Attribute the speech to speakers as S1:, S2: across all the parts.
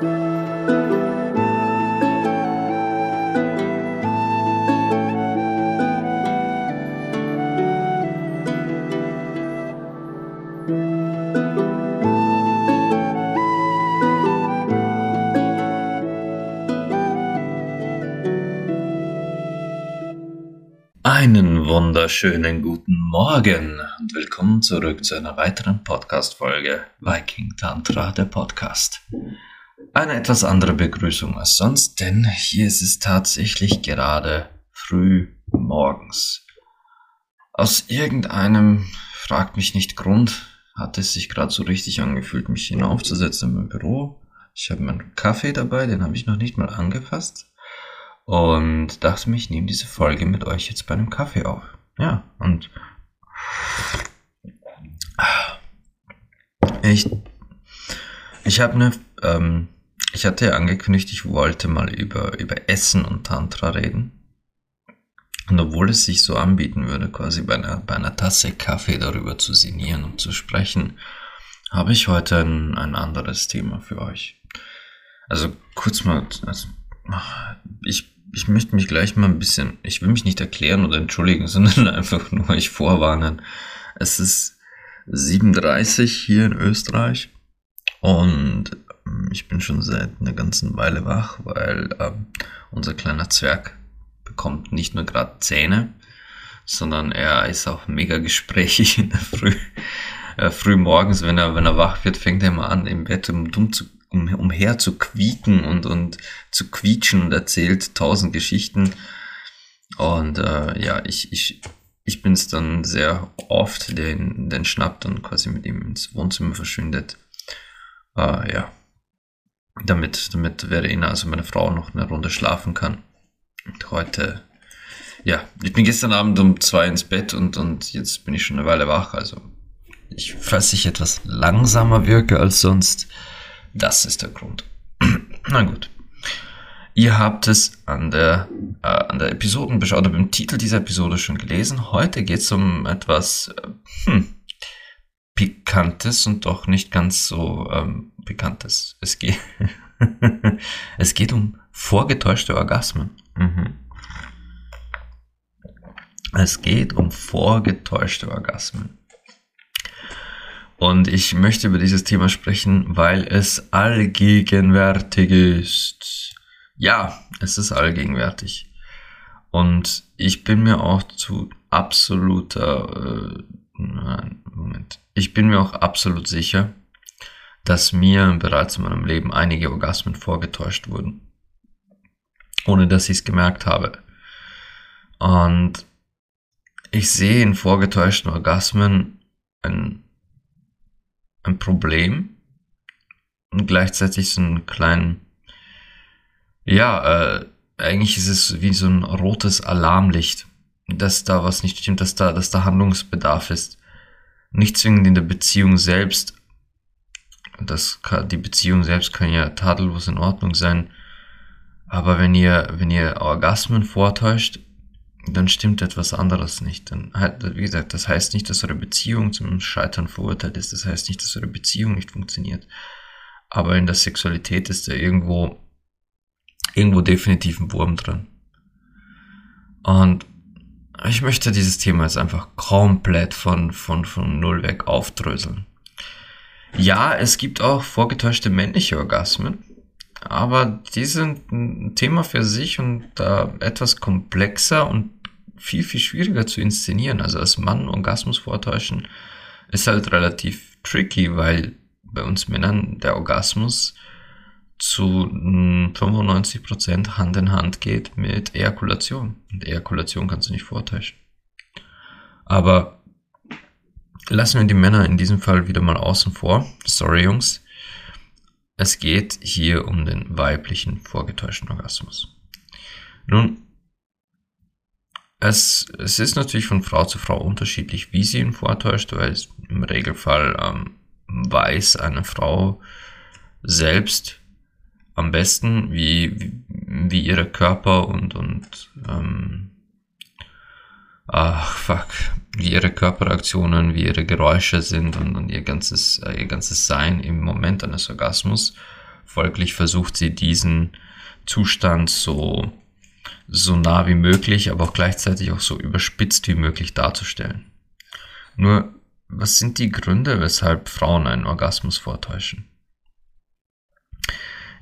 S1: Einen wunderschönen guten Morgen und willkommen zurück zu einer weiteren Podcast-Folge Viking Tantra, der Podcast. Eine etwas andere Begrüßung als sonst, denn hier ist es tatsächlich gerade früh morgens. Aus irgendeinem, fragt mich nicht Grund, hat es sich gerade so richtig angefühlt, mich hinaufzusetzen in mein Büro. Ich habe meinen Kaffee dabei, den habe ich noch nicht mal angefasst und dachte mir, ich nehme diese Folge mit euch jetzt bei einem Kaffee auf. Ja, und ich, ich habe eine, ähm, ich hatte ja angekündigt, ich wollte mal über, über Essen und Tantra reden. Und obwohl es sich so anbieten würde, quasi bei einer, bei einer Tasse Kaffee darüber zu sinnieren und zu sprechen, habe ich heute ein, ein anderes Thema für euch. Also kurz mal, also, ich ich möchte mich gleich mal ein bisschen, ich will mich nicht erklären oder entschuldigen, sondern einfach nur euch vorwarnen. Es ist 37 hier in Österreich und ich bin schon seit einer ganzen Weile wach, weil ähm, unser kleiner Zwerg bekommt nicht nur gerade Zähne, sondern er ist auch mega gesprächig in der Früh. Äh, früh morgens, wenn er, wenn er wach wird, fängt er immer an, im Bett um dumm zu um, umher zu quieken und, und zu quietschen und erzählt tausend Geschichten. Und äh, ja, ich, ich, ich bin es dann sehr oft, der den schnappt und quasi mit ihm ins Wohnzimmer verschwindet. Äh, ja, damit, damit Verena, also meine Frau, noch eine Runde schlafen kann. Und heute, ja, ich bin gestern Abend um zwei ins Bett und, und jetzt bin ich schon eine Weile wach. Also, ich, falls ich etwas langsamer wirke als sonst, das ist der Grund. Na gut. Ihr habt es an der, äh, an der Episodenbeschau oder beim Titel dieser Episode schon gelesen. Heute geht es um etwas äh, hm, Pikantes und doch nicht ganz so ähm, Pikantes. Es geht, es geht um vorgetäuschte Orgasmen. Mhm. Es geht um vorgetäuschte Orgasmen. Und ich möchte über dieses Thema sprechen, weil es allgegenwärtig ist. Ja, es ist allgegenwärtig. Und ich bin mir auch zu absoluter, äh, nein, Moment. Ich bin mir auch absolut sicher, dass mir bereits in meinem Leben einige Orgasmen vorgetäuscht wurden. Ohne dass ich es gemerkt habe. Und ich sehe in vorgetäuschten Orgasmen ein ein Problem und gleichzeitig so einen kleinen, ja, äh, eigentlich ist es wie so ein rotes Alarmlicht, dass da was nicht stimmt, dass da, dass da Handlungsbedarf ist. Nicht zwingend in der Beziehung selbst. Das kann, die Beziehung selbst kann ja tadellos in Ordnung sein. Aber wenn ihr, wenn ihr Orgasmen vortäuscht, dann stimmt etwas anderes nicht. Dann, wie gesagt, das heißt nicht, dass eure Beziehung zum Scheitern verurteilt ist. Das heißt nicht, dass eure Beziehung nicht funktioniert. Aber in der Sexualität ist da irgendwo, irgendwo definitiv ein Wurm drin. Und ich möchte dieses Thema jetzt einfach komplett von, von, von Null weg aufdröseln. Ja, es gibt auch vorgetäuschte männliche Orgasmen. Aber die sind ein Thema für sich und äh, etwas komplexer und viel, viel schwieriger zu inszenieren. Also als Mann Orgasmus vortäuschen ist halt relativ tricky, weil bei uns Männern der Orgasmus zu 95% Hand in Hand geht mit Ejakulation. Und Ejakulation kannst du nicht vortäuschen. Aber lassen wir die Männer in diesem Fall wieder mal außen vor. Sorry, Jungs. Es geht hier um den weiblichen vorgetäuschten Orgasmus. Nun, es, es ist natürlich von Frau zu Frau unterschiedlich, wie sie ihn vortäuscht, weil im Regelfall ähm, weiß eine Frau selbst am besten, wie, wie, ihre Körper und, und ähm, ach fuck, wie ihre Körperreaktionen, wie ihre Geräusche sind und, und ihr ganzes, äh, ihr ganzes Sein im Moment eines Orgasmus folglich versucht sie diesen Zustand so, so nah wie möglich, aber auch gleichzeitig auch so überspitzt wie möglich darzustellen. Nur, was sind die Gründe, weshalb Frauen einen Orgasmus vortäuschen?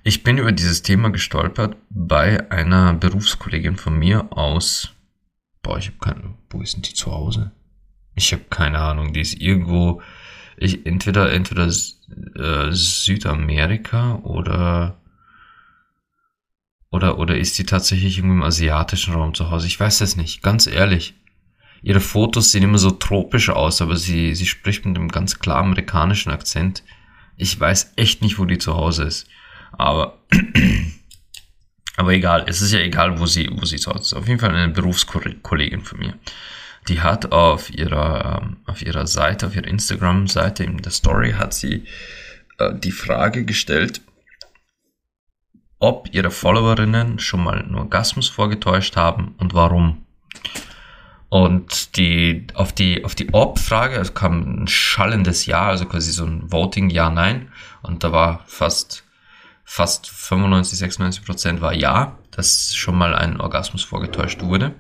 S1: Ich bin über dieses Thema gestolpert bei einer Berufskollegin von mir aus. Boah, ich habe keine. Wo ist denn die zu Hause? Ich habe keine Ahnung. Die ist irgendwo. Ich, entweder entweder äh, Südamerika oder oder oder ist die tatsächlich irgendwo im asiatischen Raum zu Hause? Ich weiß es nicht. Ganz ehrlich. Ihre Fotos sehen immer so tropisch aus, aber sie sie spricht mit einem ganz klar amerikanischen Akzent. Ich weiß echt nicht, wo die zu Hause ist. Aber, aber egal, es ist ja egal, wo sie, wo sie zu ist. Auf jeden Fall eine Berufskollegin von mir. Die hat auf ihrer, ähm, auf ihrer Seite, auf ihrer Instagram-Seite in der Story hat sie äh, die Frage gestellt, ob ihre Followerinnen schon mal einen Orgasmus vorgetäuscht haben und warum. Und die, auf die, auf die Ob-Frage, kam ein schallendes Ja, also quasi so ein Voting Ja-Nein. Und da war fast fast 95, 96 Prozent war ja, dass schon mal ein Orgasmus vorgetäuscht wurde.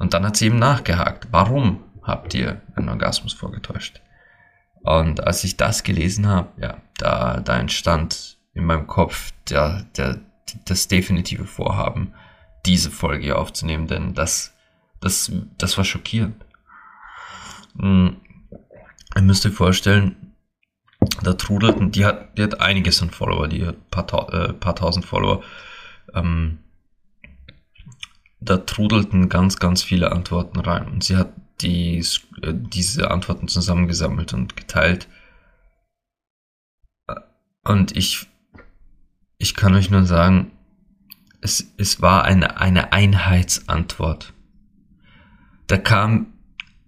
S1: Und dann hat sie eben nachgehakt, warum habt ihr einen Orgasmus vorgetäuscht? Und als ich das gelesen habe, ja, da, da entstand in meinem Kopf der, der, das definitive Vorhaben, diese Folge aufzunehmen, denn das, das, das war schockierend. Hm, ihr müsst euch vorstellen, da trudelten, die hat, die hat einiges an Follower, die hat paar, äh, paar tausend Follower. Ähm, da trudelten ganz, ganz viele Antworten rein. Und sie hat die, äh, diese Antworten zusammengesammelt und geteilt. Und ich, ich kann euch nur sagen, es, es war eine, eine Einheitsantwort. Da kam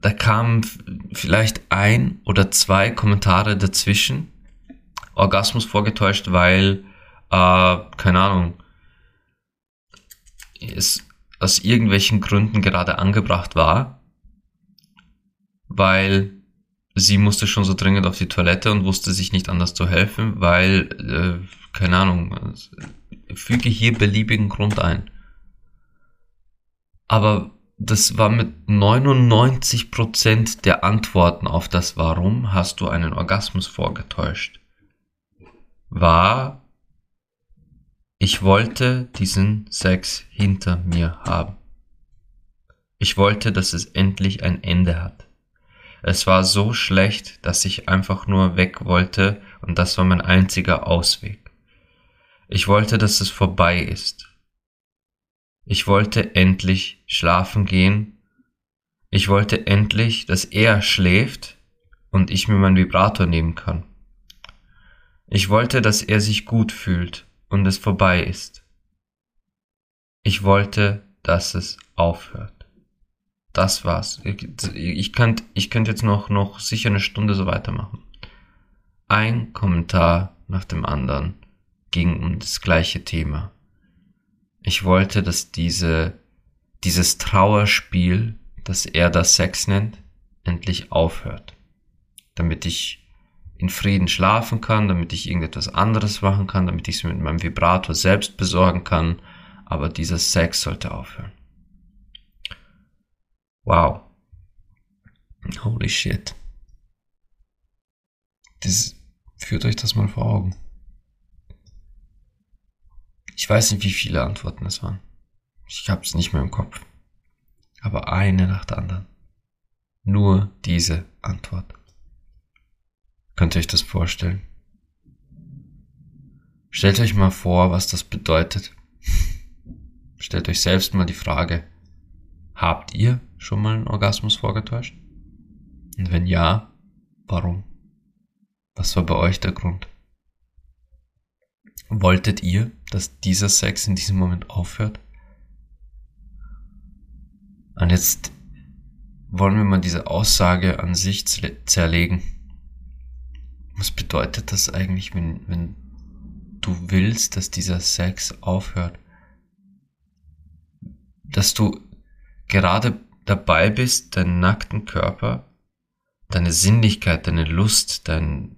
S1: da kamen vielleicht ein oder zwei Kommentare dazwischen. Orgasmus vorgetäuscht, weil, äh, keine Ahnung, es aus irgendwelchen Gründen gerade angebracht war, weil sie musste schon so dringend auf die Toilette und wusste sich nicht anders zu helfen, weil, äh, keine Ahnung, füge hier beliebigen Grund ein. Aber das war mit 99% der Antworten auf das Warum hast du einen Orgasmus vorgetäuscht. War, ich wollte diesen Sex hinter mir haben. Ich wollte, dass es endlich ein Ende hat. Es war so schlecht, dass ich einfach nur weg wollte und das war mein einziger Ausweg. Ich wollte, dass es vorbei ist. Ich wollte endlich schlafen gehen. Ich wollte endlich, dass er schläft und ich mir meinen Vibrator nehmen kann. Ich wollte, dass er sich gut fühlt und es vorbei ist. Ich wollte, dass es aufhört. Das war's. Ich, könnte ich könnt jetzt noch, noch sicher eine Stunde so weitermachen. Ein Kommentar nach dem anderen ging um das gleiche Thema. Ich wollte, dass diese, dieses Trauerspiel, das er das Sex nennt, endlich aufhört. Damit ich in Frieden schlafen kann, damit ich irgendetwas anderes machen kann, damit ich es mit meinem Vibrator selbst besorgen kann, aber dieser Sex sollte aufhören. Wow. Holy shit. Das, führt euch das mal vor Augen. Ich weiß nicht, wie viele Antworten es waren. Ich hab's nicht mehr im Kopf. Aber eine nach der anderen. Nur diese Antwort. Könnt ihr euch das vorstellen? Stellt euch mal vor, was das bedeutet. Stellt euch selbst mal die Frage, habt ihr schon mal einen Orgasmus vorgetäuscht? Und wenn ja, warum? Was war bei euch der Grund? Wolltet ihr, dass dieser Sex in diesem Moment aufhört? Und jetzt wollen wir mal diese Aussage an sich zerlegen. Was bedeutet das eigentlich, wenn, wenn du willst, dass dieser Sex aufhört? Dass du gerade dabei bist, deinen nackten Körper, deine Sinnlichkeit, deine Lust, dein,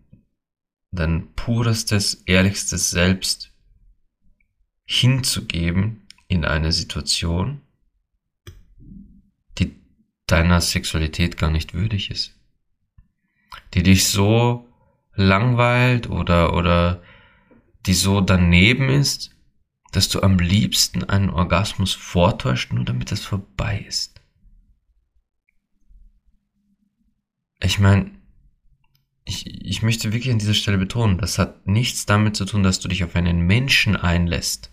S1: dein purestes, ehrlichstes Selbst hinzugeben in eine Situation, die deiner Sexualität gar nicht würdig ist. Die dich so langweilt oder, oder die so daneben ist, dass du am liebsten einen Orgasmus vortäuscht, nur damit es vorbei ist. Ich meine, ich, ich möchte wirklich an dieser Stelle betonen, das hat nichts damit zu tun, dass du dich auf einen Menschen einlässt,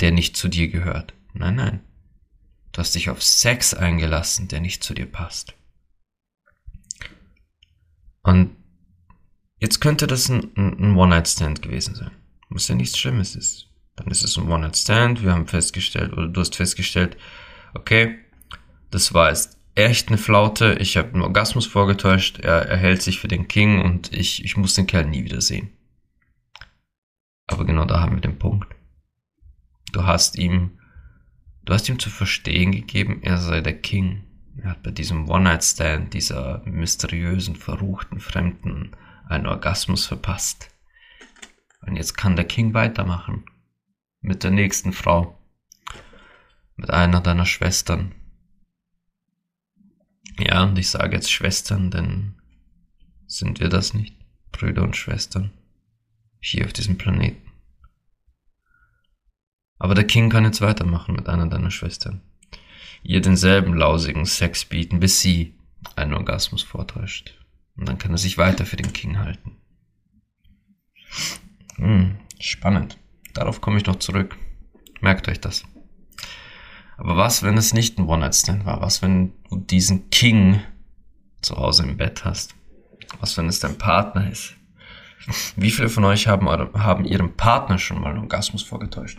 S1: der nicht zu dir gehört. Nein, nein. Du hast dich auf Sex eingelassen, der nicht zu dir passt. Und jetzt könnte das ein, ein One-Night-Stand gewesen sein. Muss ja nichts Schlimmes ist. Dann ist es ein One-Night-Stand. Wir haben festgestellt, oder du hast festgestellt, okay, das war jetzt echt eine Flaute. Ich habe einen Orgasmus vorgetäuscht. Er, er hält sich für den King und ich, ich muss den Kerl nie wieder sehen. Aber genau da haben wir den Punkt. Du hast ihm, du hast ihm zu verstehen gegeben, er sei der King. Er hat bei diesem One-Night-Stand, dieser mysteriösen, verruchten Fremden, einen Orgasmus verpasst. Und jetzt kann der King weitermachen. Mit der nächsten Frau. Mit einer deiner Schwestern. Ja, und ich sage jetzt Schwestern, denn sind wir das nicht? Brüder und Schwestern. Hier auf diesem Planeten. Aber der King kann jetzt weitermachen mit einer deiner Schwestern. Ihr denselben lausigen Sex bieten, bis sie einen Orgasmus vortäuscht. Und dann kann er sich weiter für den King halten. Hm, spannend. Darauf komme ich noch zurück. Merkt euch das. Aber was, wenn es nicht ein One-Night-Stand war? Was, wenn du diesen King zu Hause im Bett hast? Was, wenn es dein Partner ist? Wie viele von euch haben, haben ihrem Partner schon mal einen Orgasmus vorgetäuscht?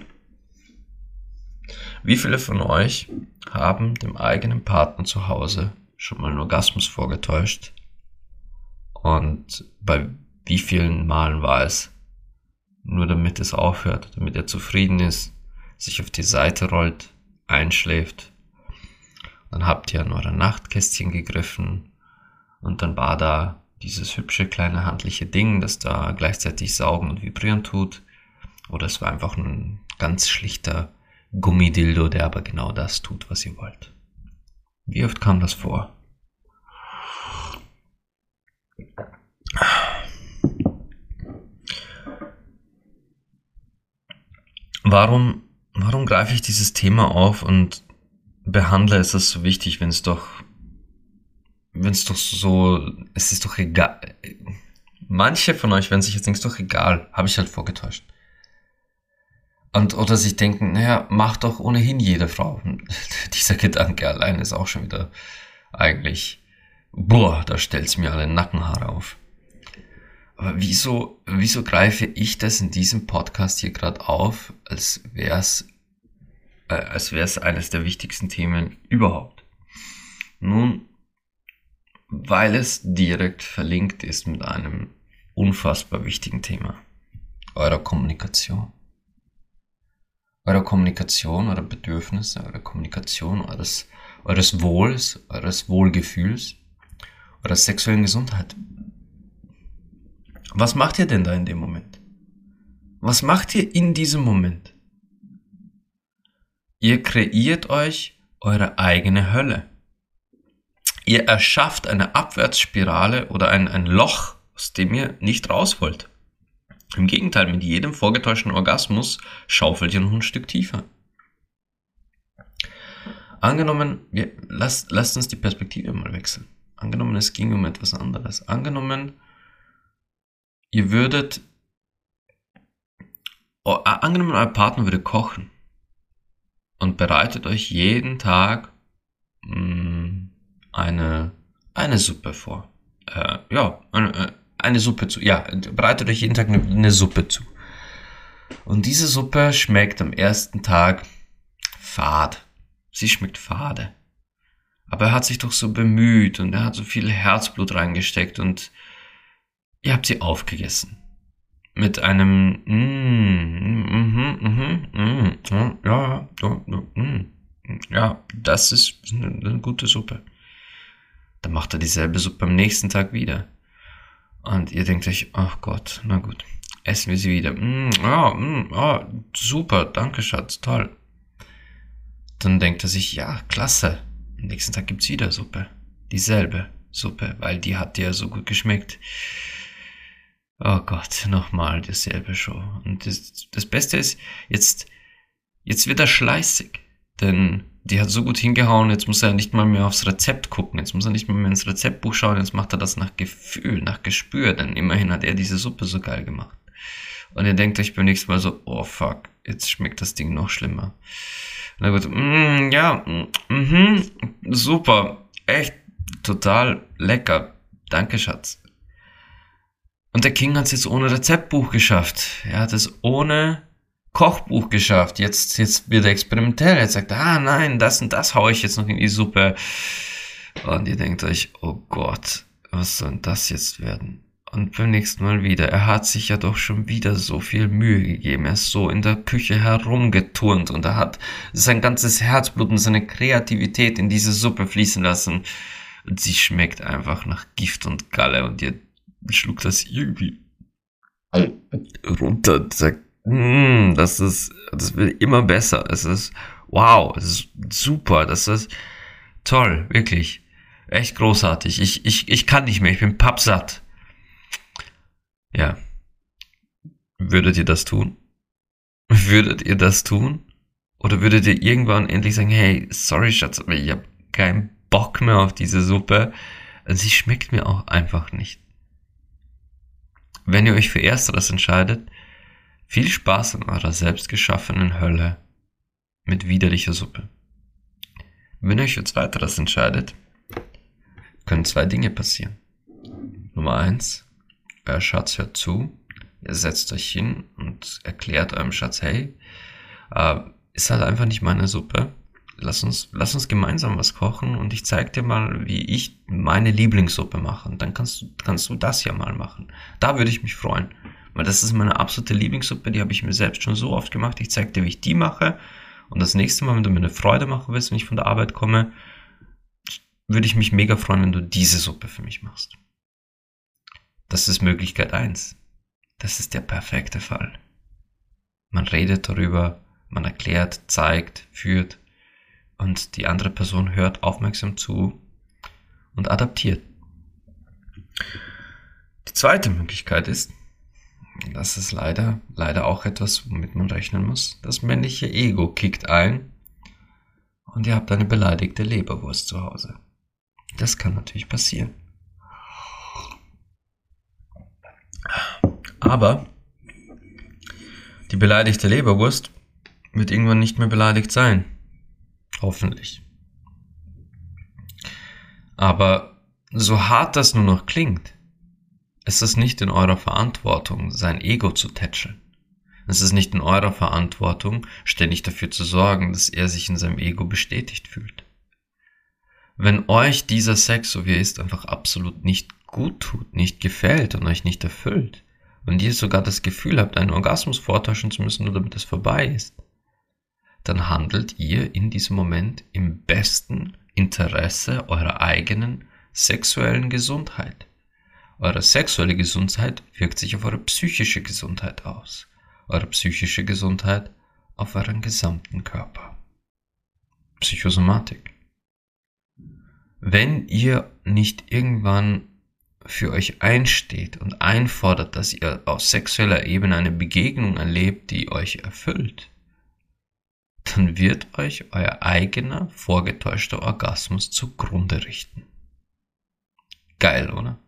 S1: Wie viele von euch haben dem eigenen Partner zu Hause schon mal einen Orgasmus vorgetäuscht? Und bei wie vielen Malen war es? Nur damit es aufhört, damit er zufrieden ist, sich auf die Seite rollt einschläft. Dann habt ihr an euer Nachtkästchen gegriffen und dann war da dieses hübsche kleine handliche Ding, das da gleichzeitig saugen und vibrieren tut. Oder es war einfach ein ganz schlichter Gummidildo, der aber genau das tut, was ihr wollt. Wie oft kam das vor? Warum warum greife ich dieses Thema auf und behandle es als so wichtig, wenn es doch, wenn es doch so, es ist doch egal. Manche von euch werden sich jetzt denken, ist doch egal, habe ich halt vorgetäuscht. Und, oder sich denken, naja, macht doch ohnehin jede Frau. Dieser Gedanke allein ist auch schon wieder eigentlich, boah, da stellt's mir alle Nackenhaare auf. Aber wieso, wieso greife ich das in diesem Podcast hier gerade auf, als wäre es äh, als wäre es eines der wichtigsten Themen überhaupt? Nun, weil es direkt verlinkt ist mit einem unfassbar wichtigen Thema. Eurer Kommunikation. Eurer Kommunikation, eurer Bedürfnisse, eurer Kommunikation, eures, eures Wohls, eures Wohlgefühls, eurer sexuellen Gesundheit. Was macht ihr denn da in dem Moment? Was macht ihr in diesem Moment? Ihr kreiert euch eure eigene Hölle. Ihr erschafft eine Abwärtsspirale oder ein, ein Loch, aus dem ihr nicht raus wollt. Im Gegenteil, mit jedem vorgetäuschten Orgasmus schaufelt ihr noch ein Stück tiefer. Angenommen, wir, lasst, lasst uns die Perspektive mal wechseln. Angenommen, es ging um etwas anderes. Angenommen, ihr würdet, oh, angenommen, euer Partner würde kochen und bereitet euch jeden Tag mh, mm, eine, eine Suppe vor. Äh, ja, eine, äh, eine Suppe zu. Ja, bereitet euch jeden Tag eine, eine Suppe zu. Und diese Suppe schmeckt am ersten Tag fad. Sie schmeckt fade. Aber er hat sich doch so bemüht und er hat so viel Herzblut reingesteckt und ihr habt sie aufgegessen. Mit einem ja, ja, ja, das ist eine, gute Suppe. Dann macht er dieselbe Suppe am nächsten Tag wieder. Und ihr denkt euch, ach Gott, na gut, essen wir sie wieder. Mm, oh, mm, oh, super, danke Schatz, toll. Dann denkt er sich, ja, klasse. Am nächsten Tag gibt's wieder Suppe. Dieselbe Suppe, weil die hat ja so gut geschmeckt. Oh Gott, nochmal dasselbe Show. Und das, das Beste ist, jetzt, jetzt wird er schleißig. Denn die hat so gut hingehauen, jetzt muss er nicht mal mehr aufs Rezept gucken, jetzt muss er nicht mal mehr ins Rezeptbuch schauen, jetzt macht er das nach Gefühl, nach Gespür, denn immerhin hat er diese Suppe so geil gemacht. Und ihr denkt euch beim nächsten Mal so, oh fuck, jetzt schmeckt das Ding noch schlimmer. Na gut, mm, ja, mm, mm, super, echt total lecker. Danke, Schatz. Und der King hat es jetzt ohne Rezeptbuch geschafft. Er hat es ohne Kochbuch geschafft. Jetzt, jetzt wird er experimentell. Er sagt, ah nein, das und das haue ich jetzt noch in die Suppe. Und ihr denkt euch, oh Gott, was soll das jetzt werden? Und beim nächsten Mal wieder. Er hat sich ja doch schon wieder so viel Mühe gegeben. Er ist so in der Küche herumgeturnt und er hat sein ganzes Herzblut und seine Kreativität in diese Suppe fließen lassen. Und sie schmeckt einfach nach Gift und Galle und ihr schluckt das irgendwie runter und sagt, mm, das ist, das wird immer besser. Es ist, wow, es ist super, das ist toll, wirklich. Echt großartig. Ich, ich, ich kann nicht mehr, ich bin pappsatt. Ja. Würdet ihr das tun? Würdet ihr das tun? Oder würdet ihr irgendwann endlich sagen, hey, sorry Schatz, aber ich habe keinen Bock mehr auf diese Suppe. Sie schmeckt mir auch einfach nicht. Wenn ihr euch für Ersteres entscheidet, viel Spaß in eurer selbstgeschaffenen Hölle mit widerlicher Suppe. Wenn ihr euch für Zweiteres entscheidet, können zwei Dinge passieren. Nummer eins, euer Schatz hört zu, ihr setzt euch hin und erklärt eurem Schatz, hey, äh, ist halt einfach nicht meine Suppe. Lass uns, lass uns gemeinsam was kochen und ich zeig dir mal, wie ich meine Lieblingssuppe mache. Und dann kannst du, kannst du das ja mal machen. Da würde ich mich freuen. Weil das ist meine absolute Lieblingssuppe, die habe ich mir selbst schon so oft gemacht. Ich zeig dir, wie ich die mache. Und das nächste Mal, wenn du mir eine Freude machen willst, wenn ich von der Arbeit komme, würde ich mich mega freuen, wenn du diese Suppe für mich machst. Das ist Möglichkeit eins. Das ist der perfekte Fall. Man redet darüber, man erklärt, zeigt, führt und die andere Person hört aufmerksam zu und adaptiert. Die zweite Möglichkeit ist, das ist leider, leider auch etwas, womit man rechnen muss. Das männliche Ego kickt ein und ihr habt eine beleidigte Leberwurst zu Hause. Das kann natürlich passieren. Aber die beleidigte Leberwurst wird irgendwann nicht mehr beleidigt sein. Hoffentlich. Aber so hart das nur noch klingt, ist es nicht in eurer Verantwortung, sein Ego zu tätscheln. Es ist nicht in eurer Verantwortung, ständig dafür zu sorgen, dass er sich in seinem Ego bestätigt fühlt. Wenn euch dieser Sex, so wie er ist, einfach absolut nicht gut tut, nicht gefällt und euch nicht erfüllt, und ihr sogar das Gefühl habt, einen Orgasmus vortäuschen zu müssen, nur damit es vorbei ist, dann handelt ihr in diesem Moment im besten Interesse eurer eigenen sexuellen Gesundheit. Eure sexuelle Gesundheit wirkt sich auf eure psychische Gesundheit aus. Eure psychische Gesundheit auf euren gesamten Körper. Psychosomatik. Wenn ihr nicht irgendwann für euch einsteht und einfordert, dass ihr auf sexueller Ebene eine Begegnung erlebt, die euch erfüllt, dann wird euch euer eigener vorgetäuschter Orgasmus zugrunde richten. Geil, oder?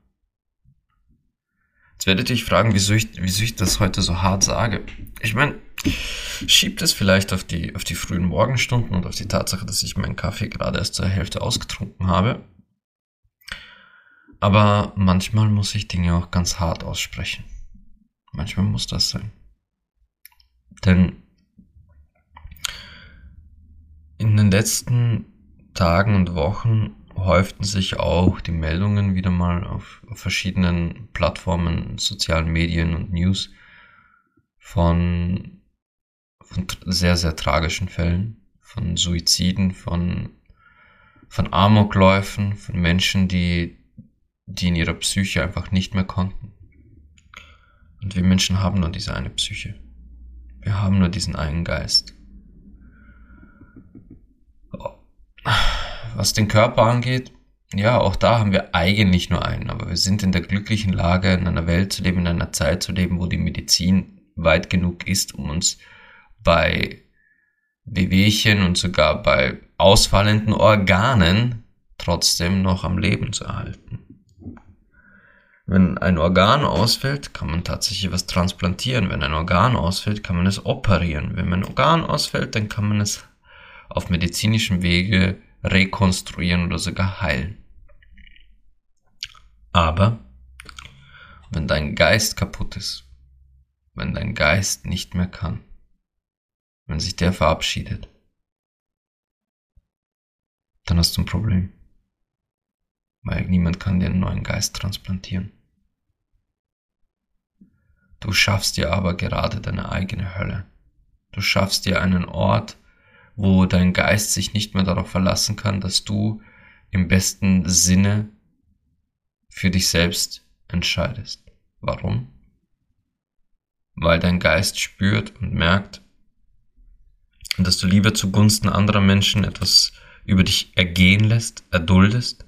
S1: Jetzt werdet ihr euch fragen, wieso ich, wieso ich das heute so hart sage. Ich meine, schiebt es vielleicht auf die, auf die frühen Morgenstunden und auf die Tatsache, dass ich meinen Kaffee gerade erst zur Hälfte ausgetrunken habe. Aber manchmal muss ich Dinge auch ganz hart aussprechen. Manchmal muss das sein. Denn in den letzten Tagen und Wochen häuften sich auch die Meldungen wieder mal auf, verschiedenen Plattformen, sozialen Medien und News von, von sehr, sehr tragischen Fällen, von Suiziden, von, von Amokläufen, von Menschen, die, die in ihrer Psyche einfach nicht mehr konnten, Und wir Menschen haben nur diese eine Psyche. Wir haben nur diesen einen Geist. Was den Körper angeht, ja, auch da haben wir eigentlich nur einen, aber wir sind in der glücklichen Lage, in einer Welt zu leben, in einer Zeit zu leben, wo die Medizin weit genug ist, um uns bei Wehwehchen und sogar bei ausfallenden Organen trotzdem noch am Leben zu erhalten. Wenn ein Organ ausfällt, kann man tatsächlich was transplantieren. Wenn ein Organ ausfällt, kann man es operieren. Wenn ein Organ ausfällt, dann kann man es auf medizinischem Wege rekonstruieren oder sogar heilen. Aber wenn dein Geist kaputt ist, wenn dein Geist nicht mehr kann, wenn sich der verabschiedet, dann hast du ein Problem. Weil niemand kann dir einen neuen Geist transplantieren. Du schaffst dir aber gerade deine eigene Hölle. Du schaffst dir einen Ort, wo dein Geist sich nicht mehr darauf verlassen kann, dass du im besten Sinne für dich selbst entscheidest. Warum? Weil dein Geist spürt und merkt, dass du lieber zugunsten anderer Menschen etwas über dich ergehen lässt, erduldest,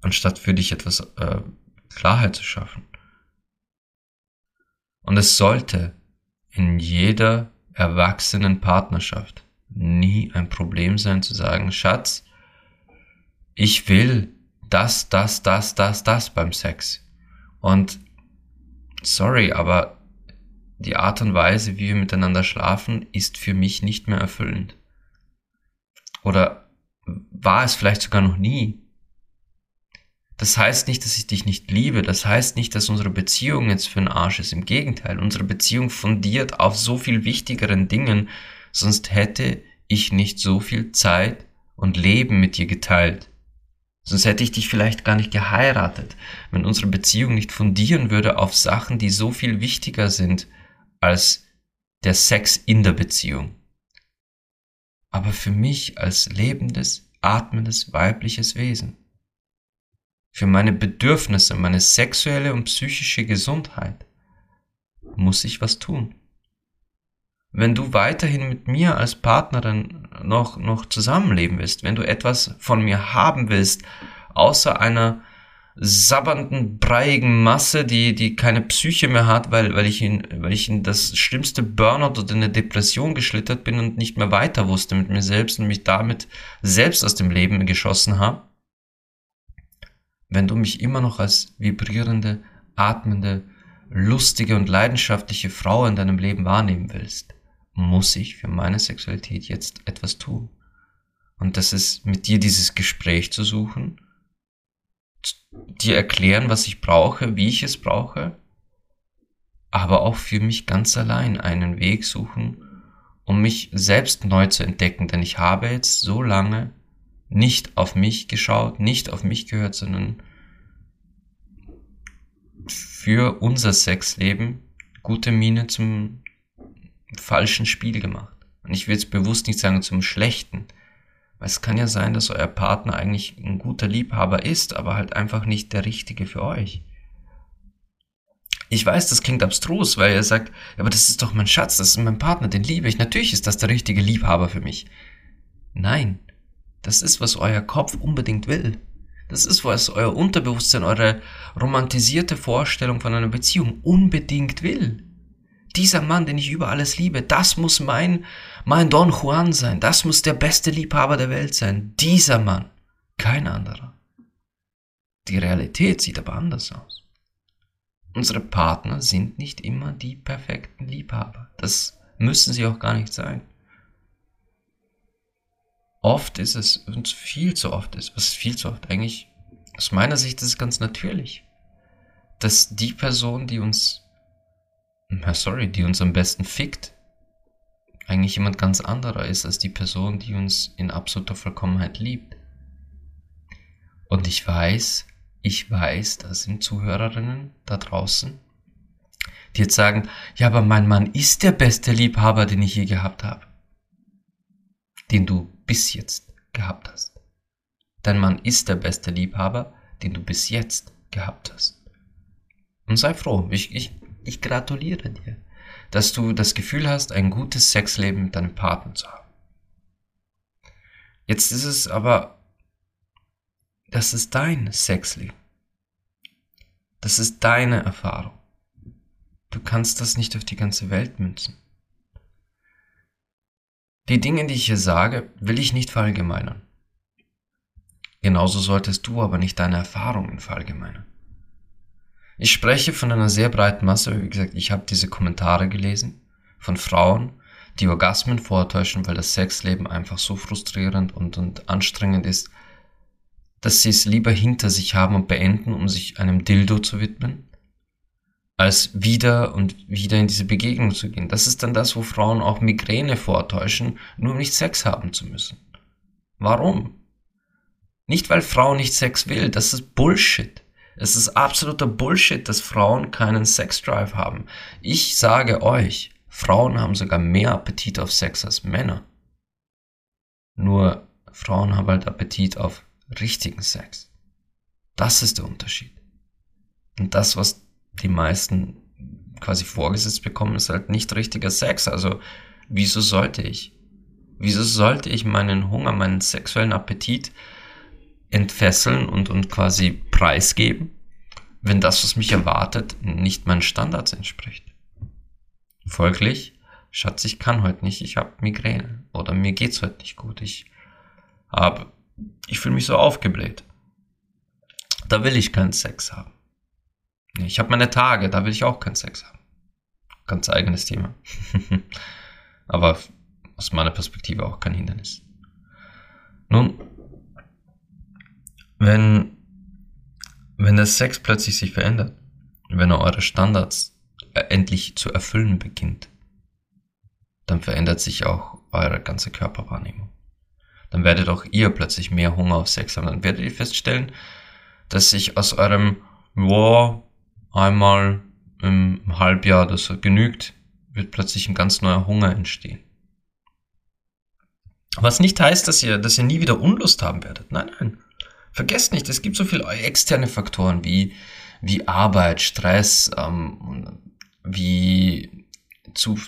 S1: anstatt für dich etwas äh, Klarheit zu schaffen. Und es sollte in jeder erwachsenen Partnerschaft nie ein Problem sein zu sagen, Schatz, ich will das, das, das, das, das beim Sex. Und sorry, aber die Art und Weise, wie wir miteinander schlafen, ist für mich nicht mehr erfüllend. Oder war es vielleicht sogar noch nie. Das heißt nicht, dass ich dich nicht liebe. Das heißt nicht, dass unsere Beziehung jetzt für den Arsch ist. Im Gegenteil, unsere Beziehung fundiert auf so viel wichtigeren Dingen, sonst hätte ich nicht so viel Zeit und Leben mit dir geteilt. Sonst hätte ich dich vielleicht gar nicht geheiratet, wenn unsere Beziehung nicht fundieren würde auf Sachen, die so viel wichtiger sind als der Sex in der Beziehung. Aber für mich als lebendes, atmendes weibliches Wesen für meine Bedürfnisse, meine sexuelle und psychische Gesundheit, muss ich was tun. Wenn du weiterhin mit mir als Partnerin noch, noch zusammenleben willst, wenn du etwas von mir haben willst, außer einer sabbernden, breiigen Masse, die, die keine Psyche mehr hat, weil, weil ich in, weil ich in das schlimmste Burnout oder eine Depression geschlittert bin und nicht mehr weiter wusste mit mir selbst und mich damit selbst aus dem Leben geschossen habe, wenn du mich immer noch als vibrierende, atmende, lustige und leidenschaftliche Frau in deinem Leben wahrnehmen willst, muss ich für meine Sexualität jetzt etwas tun. Und das ist mit dir dieses Gespräch zu suchen, dir erklären, was ich brauche, wie ich es brauche, aber auch für mich ganz allein einen Weg suchen, um mich selbst neu zu entdecken, denn ich habe jetzt so lange nicht auf mich geschaut, nicht auf mich gehört, sondern für unser Sexleben gute Miene zum falschen Spiel gemacht. Und ich will jetzt bewusst nicht sagen zum schlechten, weil es kann ja sein, dass euer Partner eigentlich ein guter Liebhaber ist, aber halt einfach nicht der richtige für euch. Ich weiß, das klingt abstrus, weil ihr sagt, aber das ist doch mein Schatz, das ist mein Partner, den liebe ich. Natürlich ist das der richtige Liebhaber für mich. Nein, das ist, was euer Kopf unbedingt will. Das ist, was euer Unterbewusstsein, eure romantisierte Vorstellung von einer Beziehung unbedingt will. Dieser Mann, den ich über alles liebe, das muss mein, mein Don Juan sein. Das muss der beste Liebhaber der Welt sein. Dieser Mann. Kein anderer. Die Realität sieht aber anders aus. Unsere Partner sind nicht immer die perfekten Liebhaber. Das müssen sie auch gar nicht sein oft ist es, und viel zu oft ist, was viel zu oft eigentlich, aus meiner Sicht ist es ganz natürlich, dass die Person, die uns, sorry, die uns am besten fickt, eigentlich jemand ganz anderer ist als die Person, die uns in absoluter Vollkommenheit liebt. Und ich weiß, ich weiß, da sind Zuhörerinnen da draußen, die jetzt sagen, ja, aber mein Mann ist der beste Liebhaber, den ich je gehabt habe. Den du bis jetzt gehabt hast. Dein Mann ist der beste Liebhaber, den du bis jetzt gehabt hast. Und sei froh. Ich, ich, Ich gratuliere dir, dass du das Gefühl hast, ein gutes Sexleben mit deinem Partner zu haben. Jetzt ist es aber, das ist dein Sexleben. Das ist deine Erfahrung. Du kannst das nicht auf die ganze Welt münzen. Die Dinge, die ich hier sage, will ich nicht verallgemeinern. Genauso solltest du aber nicht deine Erfahrungen verallgemeinern. Ich spreche von einer sehr breiten Masse, wie gesagt, ich habe diese Kommentare gelesen von Frauen, die Orgasmen vortäuschen, weil das Sexleben einfach so frustrierend und, und anstrengend ist, dass sie es lieber hinter sich haben und beenden, um sich einem Dildo zu widmen, als wieder und wieder in diese Begegnung zu gehen. Das ist dann das, wo Frauen auch Migräne vortäuschen, nur um nicht Sex haben zu müssen. Warum? Nicht, weil Frau nicht Sex will, das ist Bullshit. Es ist absoluter Bullshit, dass Frauen keinen Sexdrive haben. Ich sage euch, Frauen haben sogar mehr Appetit auf Sex als Männer. Nur Frauen haben halt Appetit auf richtigen Sex. Das ist der Unterschied. Und das, was die meisten quasi vorgesetzt bekommen, ist halt nicht richtiger Sex. Also, wieso sollte ich? Wieso sollte ich meinen Hunger, meinen sexuellen Appetit entfesseln und, und quasi preisgeben, wenn das, was mich erwartet, nicht meinen Standards entspricht? Folglich, Schatz, ich kann heute nicht, ich habe Migräne oder mir geht's heute nicht gut. Ich habe ich fühle mich so aufgebläht. Da will ich keinen Sex haben. Ich habe meine Tage, da will ich auch keinen Sex haben. Ganz eigenes Thema. Aber aus meiner Perspektive auch kein Hindernis. Nun, wenn, wenn der Sex plötzlich sich verändert, wenn er eure Standards endlich zu erfüllen beginnt, dann verändert sich auch eure ganze Körperwahrnehmung dann werdet auch ihr plötzlich mehr Hunger auf Sex haben. Dann werdet ihr feststellen, dass sich aus eurem, wow, einmal im Halbjahr, das genügt, wird plötzlich ein ganz neuer Hunger entstehen. Was nicht heißt, dass ihr, dass ihr nie wieder Unlust haben werdet. Nein, nein. Vergesst nicht, es gibt so viele externe Faktoren wie, wie Arbeit, Stress, ähm, wie zu,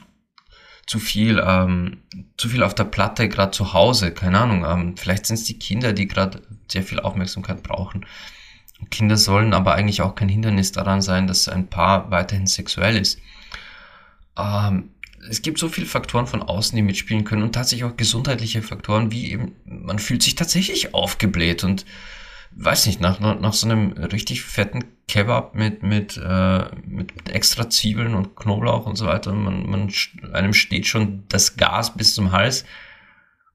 S1: zu viel, ähm, zu viel auf der Platte, gerade zu Hause, keine Ahnung. Ähm, vielleicht sind es die Kinder, die gerade sehr viel Aufmerksamkeit brauchen. Kinder sollen aber eigentlich auch kein Hindernis daran sein, dass ein Paar weiterhin sexuell ist. Ähm, es gibt so viele Faktoren von außen, die mitspielen können und tatsächlich auch gesundheitliche Faktoren, wie eben, man fühlt sich tatsächlich aufgebläht und weiß nicht, nach, nach so einem richtig fetten Kebab mit, mit, äh, mit extra Zwiebeln und Knoblauch und so weiter, man, man, einem steht schon das Gas bis zum Hals.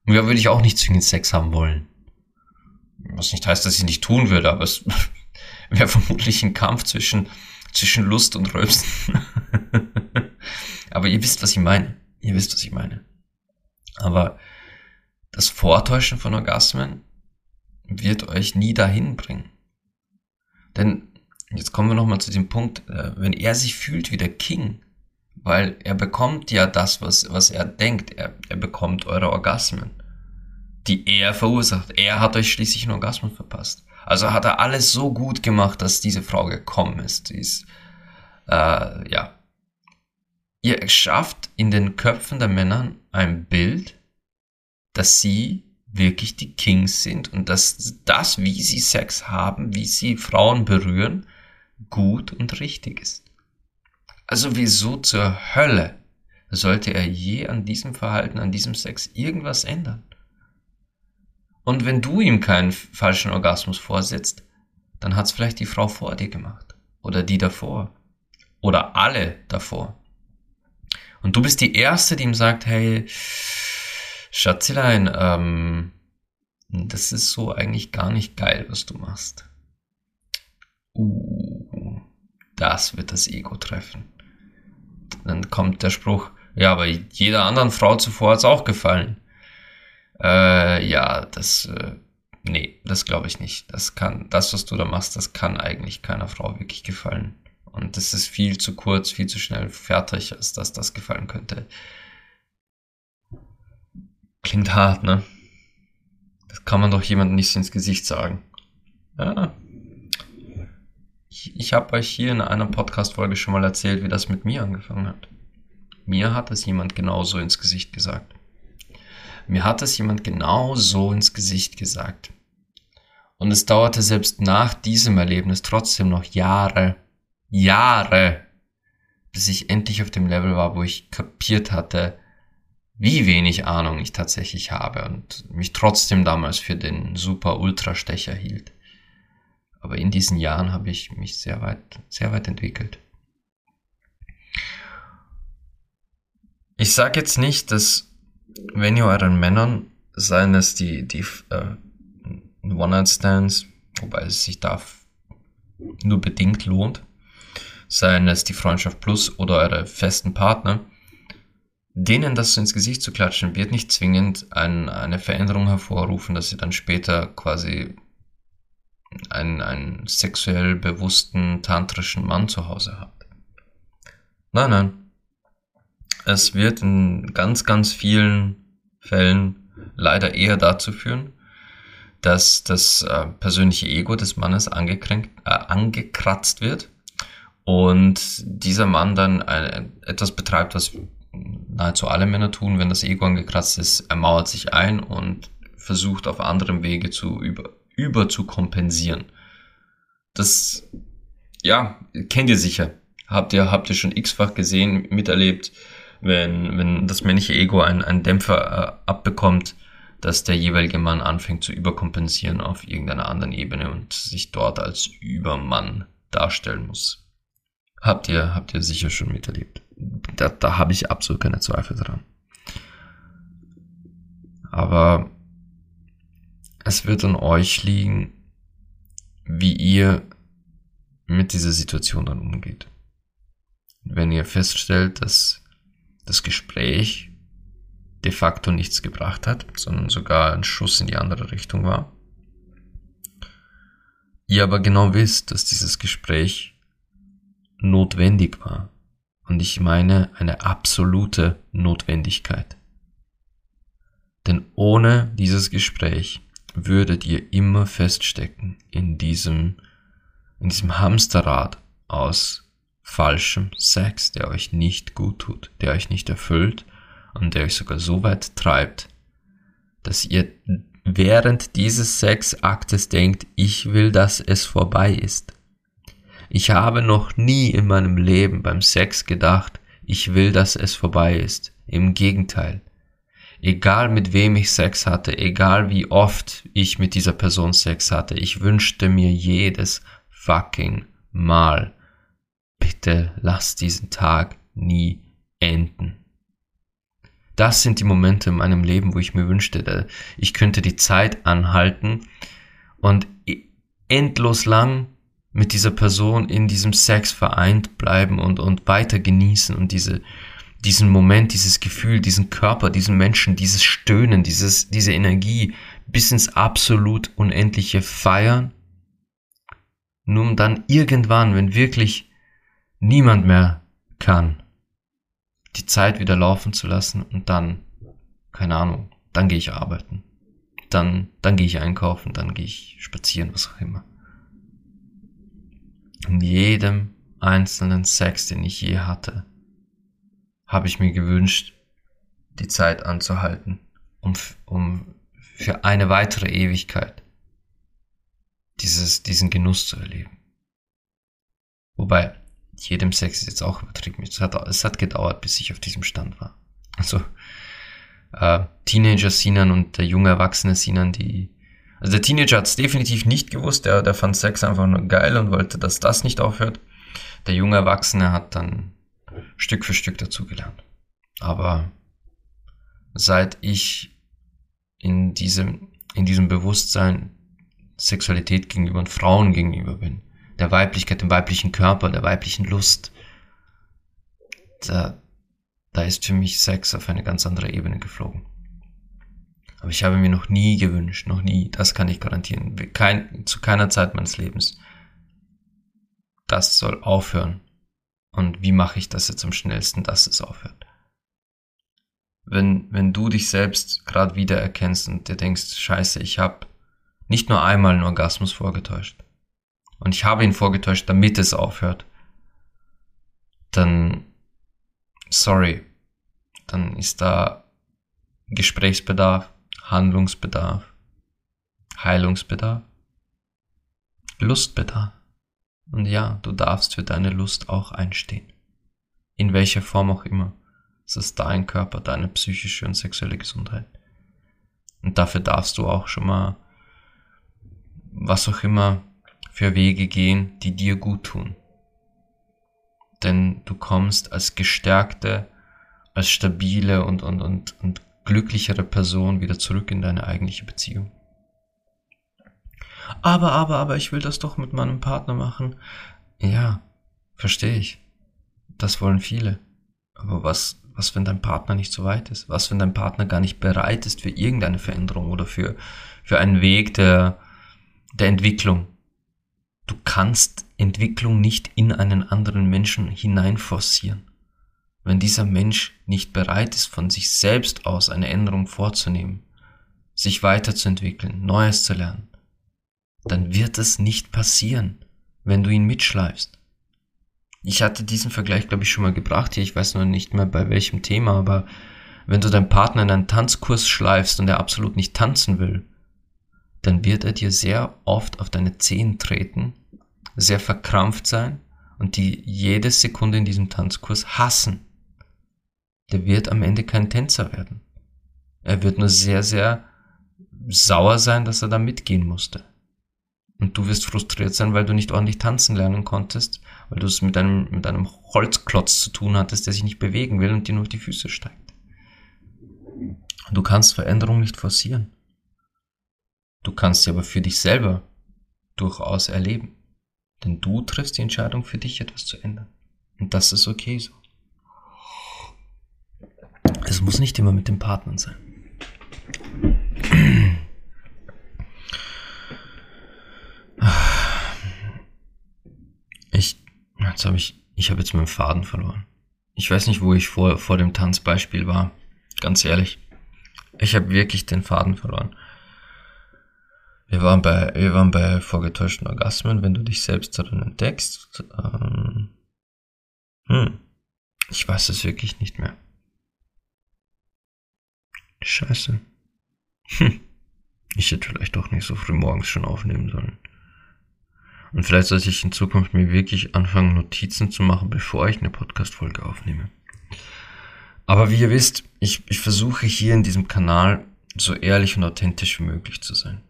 S1: Und ja, würde ich auch nicht zwingend Sex haben wollen. Was nicht heißt, dass ich nicht tun würde, aber es wäre vermutlich ein Kampf zwischen, zwischen Lust und Röpsen. aber ihr wisst, was ich meine. Ihr wisst, was ich meine. Aber das Vortäuschen von Orgasmen wird euch nie dahin bringen. Denn jetzt kommen wir nochmal zu dem Punkt, äh, wenn er sich fühlt wie der King, weil er bekommt ja das, was, was er denkt, er, er bekommt eure Orgasmen, die er verursacht. Er hat euch schließlich einen Orgasmus verpasst. Also hat er alles so gut gemacht, dass diese Frau gekommen ist. Die ist äh, ja. Ihr schafft in den Köpfen der Männer ein Bild, dass sie wirklich die Kings sind und dass das, wie sie Sex haben, wie sie Frauen berühren, gut und richtig ist. Also wieso zur Hölle sollte er je an diesem Verhalten, an diesem Sex irgendwas ändern? Und wenn du ihm keinen falschen Orgasmus vorsetzt, dann hat's vielleicht die Frau vor dir gemacht. Oder die davor. Oder alle davor. Und du bist die Erste, die ihm sagt, hey, Schatzelein, ähm, das ist so eigentlich gar nicht geil, was du machst. Uh, das wird das Ego treffen. Dann kommt der Spruch, ja, aber jeder anderen Frau zuvor hat's auch gefallen. Äh, ja, das, äh, nee, das glaube ich nicht. Das kann, das, was du da machst, das kann eigentlich keiner Frau wirklich gefallen. Und das ist viel zu kurz, viel zu schnell fertig, als dass das gefallen könnte. Klingt hart, ne? Das kann man doch jemandem nicht ins Gesicht sagen. Ja. ich, ich habe euch hier in einer Podcast-Folge schon mal erzählt, wie das mit mir angefangen hat. Mir hat es jemand genauso ins Gesicht gesagt. Mir hat es jemand genau so ins Gesicht gesagt. Und es dauerte selbst nach diesem Erlebnis trotzdem noch Jahre, Jahre, bis ich endlich auf dem Level war, wo ich kapiert hatte, wie wenig Ahnung ich tatsächlich habe und mich trotzdem damals für den super Ultrastecher hielt. Aber in diesen Jahren habe ich mich sehr weit, sehr weit entwickelt. Ich sage jetzt nicht, dass wenn ihr euren Männern, seien es die, die äh, One-Night-Stands, wobei es sich da nur bedingt lohnt, seien es die Freundschaft Plus oder eure festen Partner, denen das so ins Gesicht zu klatschen, wird nicht zwingend ein, eine Veränderung hervorrufen, dass ihr dann später quasi einen, einen sexuell bewussten tantrischen Mann zu Hause habt. Nein, nein. Es wird in ganz, ganz vielen Fällen leider eher dazu führen, dass das äh, persönliche Ego des Mannes angekränkt, äh, angekratzt wird und dieser Mann dann ein, etwas betreibt, was nahezu alle Männer tun, wenn das Ego angekratzt ist, er mauert sich ein und versucht auf anderem Wege zu über, über zu kompensieren. Das, ja, kennt ihr sicher. Habt ihr, habt ihr schon x-fach gesehen, miterlebt, wenn, wenn das männliche Ego einen, einen Dämpfer äh, abbekommt, dass der jeweilige Mann anfängt zu überkompensieren auf irgendeiner anderen Ebene und sich dort als Übermann darstellen muss. Habt ihr, habt ihr sicher schon miterlebt. Da, da habe ich absolut keine Zweifel dran. Aber es wird an euch liegen, wie ihr mit dieser Situation dann umgeht. Wenn ihr feststellt, dass das Gespräch de facto nichts gebracht hat, sondern sogar ein Schuss in die andere Richtung war, ihr aber genau wisst, dass dieses Gespräch notwendig war. Und ich meine eine absolute Notwendigkeit. Denn ohne dieses Gespräch würdet ihr immer feststecken in diesem, in diesem Hamsterrad aus falschem Sex, der euch nicht gut tut, der euch nicht erfüllt und der euch sogar so weit treibt, dass ihr während dieses Sexaktes denkt, ich will, dass es vorbei ist. Ich habe noch nie in meinem Leben beim Sex gedacht, ich will, dass es vorbei ist. Im Gegenteil. Egal mit wem ich Sex hatte, egal wie oft ich mit dieser Person Sex hatte, ich wünschte mir jedes fucking Mal, bitte lass diesen Tag nie enden. Das sind die Momente in meinem Leben, wo ich mir wünschte, ich könnte die Zeit anhalten und endlos lang mit dieser Person in diesem Sex vereint bleiben und, und weiter genießen und diese, diesen Moment, dieses Gefühl, diesen Körper, diesen Menschen, dieses Stöhnen, dieses, diese Energie bis ins absolut Unendliche feiern, nur um dann irgendwann, wenn wirklich niemand mehr kann, die Zeit wieder laufen zu lassen und dann, keine Ahnung, dann gehe ich arbeiten. Dann, dann gehe ich einkaufen, dann gehe ich spazieren, was auch immer. In jedem einzelnen Sex, den ich je hatte, habe ich mir gewünscht, die Zeit anzuhalten, um, um für eine weitere Ewigkeit dieses, diesen Genuss zu erleben. Wobei, jedem Sex ist jetzt auch übertrieben. Es hat, es hat gedauert, bis ich auf diesem Stand war. Also, äh, Teenager Sinan und der junge Erwachsene Sinan, die, also der Teenager hat es definitiv nicht gewusst, der, der fand Sex einfach nur geil und wollte, dass das nicht aufhört. Der junge Erwachsene hat dann Stück für Stück dazugelernt. Aber seit ich in diesem, in diesem Bewusstsein Sexualität gegenüber und Frauen gegenüber bin, der Weiblichkeit, dem weiblichen Körper, der weiblichen Lust, da, da ist für mich Sex auf eine ganz andere Ebene geflogen. Aber ich habe mir noch nie gewünscht, noch nie, das kann ich garantieren, kein, zu keiner Zeit meines Lebens. Das soll aufhören. Und wie mache ich das jetzt am schnellsten, dass es aufhört? Wenn, wenn du dich selbst gerade wieder erkennst und dir denkst, scheiße, ich habe nicht nur einmal einen Orgasmus vorgetäuscht, und ich habe ihn vorgetäuscht, damit es aufhört, dann, sorry, dann ist da Gesprächsbedarf, Handlungsbedarf, Heilungsbedarf, Lustbedarf. Und ja, du darfst für deine Lust auch einstehen. In welcher Form auch immer. Es ist dein Körper, deine psychische und sexuelle Gesundheit. Und dafür darfst du auch schon mal was auch immer für Wege gehen, die dir gut tun. Denn du kommst als gestärkte, als stabile und, und, und, und glücklichere Person wieder zurück in deine eigentliche Beziehung. Aber, aber, aber, ich will das doch mit meinem Partner machen. Ja, verstehe ich. Das wollen viele. Aber was, was, wenn dein Partner nicht so weit ist? Was, wenn dein Partner gar nicht bereit ist für irgendeine Veränderung oder für, für einen Weg der, der Entwicklung? Du kannst Entwicklung nicht in einen anderen Menschen hineinforcieren. Wenn dieser Mensch nicht bereit ist, von sich selbst aus eine Änderung vorzunehmen, sich weiterzuentwickeln, Neues zu lernen, dann wird es nicht passieren, wenn du ihn mitschleifst. Ich hatte diesen Vergleich, glaube ich, schon mal gebracht hier. Ich weiß noch nicht mehr bei welchem Thema, aber wenn du deinen Partner in einen Tanzkurs schleifst und er absolut nicht tanzen will, dann wird er dir sehr oft auf deine Zehen treten, sehr verkrampft sein und die jede Sekunde in diesem Tanzkurs hassen. Der wird am Ende kein Tänzer werden. Er wird nur sehr, sehr sauer sein, dass er da mitgehen musste. Und du wirst frustriert sein, weil du nicht ordentlich tanzen lernen konntest, weil du es mit einem, mit einem Holzklotz zu tun hattest, der sich nicht bewegen will und dir nur auf die Füße steigt. Du kannst Veränderung nicht forcieren. Du kannst sie aber für dich selber durchaus erleben. Denn du triffst die Entscheidung für dich, etwas zu ändern. Und das ist okay so. Es muss nicht immer mit dem Partner sein. Ich, jetzt habe ich, ich habe jetzt meinen Faden verloren. Ich weiß nicht, wo ich vor, vor dem Tanzbeispiel war. Ganz ehrlich. Ich habe wirklich den Faden verloren. Wir waren bei, wir waren bei vorgetäuschten Orgasmen, wenn du dich selbst darin entdeckst. Ähm, hm. Ich weiß es wirklich nicht mehr. Scheiße. Hm. Ich hätte vielleicht doch nicht so früh morgens schon aufnehmen sollen. Und vielleicht sollte ich in Zukunft mir wirklich anfangen, Notizen zu machen, bevor ich eine Podcast-Folge aufnehme. Aber wie ihr wisst, ich, ich versuche hier in diesem Kanal so ehrlich und authentisch wie möglich zu sein.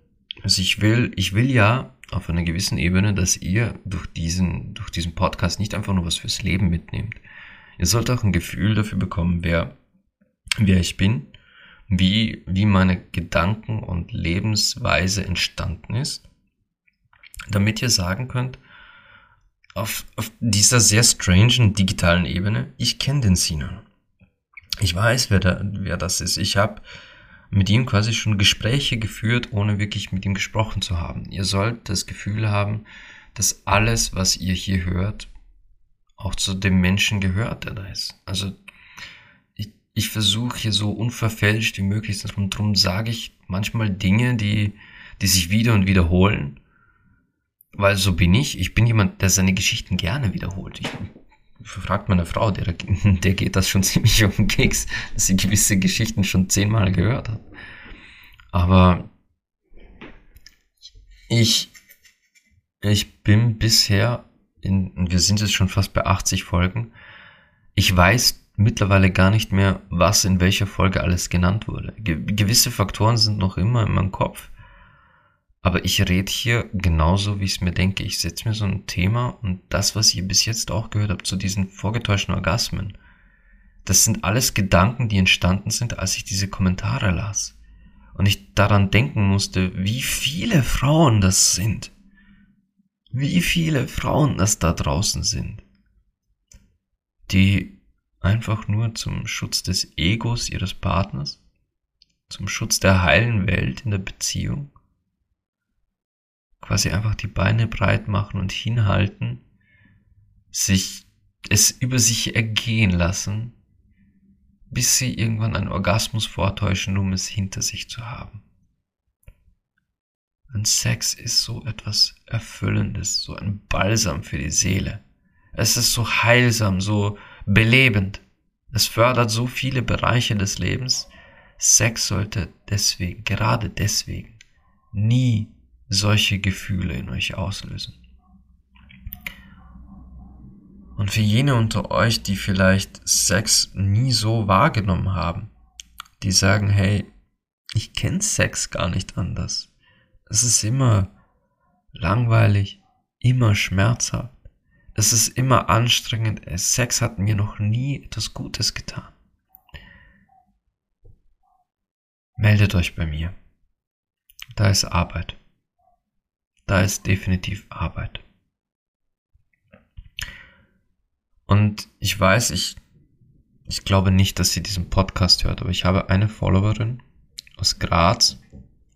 S1: Also ich will, ich will ja auf einer gewissen Ebene, dass ihr durch diesen, durch diesen Podcast nicht einfach nur was fürs Leben mitnehmt. Ihr sollt auch ein Gefühl dafür bekommen, wer, wer ich bin, wie, wie meine Gedanken und Lebensweise entstanden ist, damit ihr sagen könnt, auf, auf dieser sehr strangen digitalen Ebene, ich kenne den Sinan. Ich weiß, wer, da, wer das ist. Ich habe mit ihm quasi schon Gespräche geführt, ohne wirklich mit ihm gesprochen zu haben. Ihr sollt das Gefühl haben, dass alles, was ihr hier hört, auch zu dem Menschen gehört, der da ist. Also ich, versuche hier so unverfälscht wie möglich, darum, darum sage ich manchmal Dinge, die, die sich wieder und wiederholen, weil so bin ich. Ich bin jemand, der seine Geschichten gerne wiederholt. Ich fragt meine Frau, der, der geht das schon ziemlich um den Keks, dass sie gewisse Geschichten schon zehnmal gehört hat. Aber ich, ich bin bisher in, wir sind jetzt schon fast bei 80 Folgen. Ich weiß mittlerweile gar nicht mehr, was in welcher Folge alles genannt wurde. Ge gewisse Faktoren sind noch immer in meinem Kopf. Aber ich rede hier genauso, wie ich es mir denke. Ich setze mir so ein Thema und das, was ihr bis jetzt auch gehört habt zu diesen vorgetäuschten Orgasmen, das sind alles Gedanken, die entstanden sind, als ich diese Kommentare las. Und ich daran denken musste, wie viele Frauen das sind. Wie viele Frauen das da draußen sind. Die einfach nur zum Schutz des Egos ihres Partners, zum Schutz der heilen Welt in der Beziehung, quasi einfach die Beine breit machen und hinhalten, sich es über sich ergehen lassen, bis sie irgendwann einen Orgasmus vortäuschen, um es hinter sich zu haben.
S2: Und Sex ist so etwas Erfüllendes, so ein Balsam für die Seele. Es ist so heilsam, so belebend. Es fördert so viele Bereiche des Lebens. Sex sollte deswegen, gerade deswegen, nie solche Gefühle in euch auslösen. Und für jene unter euch, die vielleicht Sex nie so wahrgenommen haben, die sagen, hey, ich kenne Sex gar nicht anders. Es ist immer langweilig, immer schmerzhaft. Es ist immer anstrengend. Sex hat mir noch nie etwas Gutes getan. Meldet euch bei mir. Da ist Arbeit. Da ist definitiv Arbeit. Und ich weiß, ich, ich glaube nicht, dass sie diesen Podcast hört, aber ich habe eine Followerin aus Graz.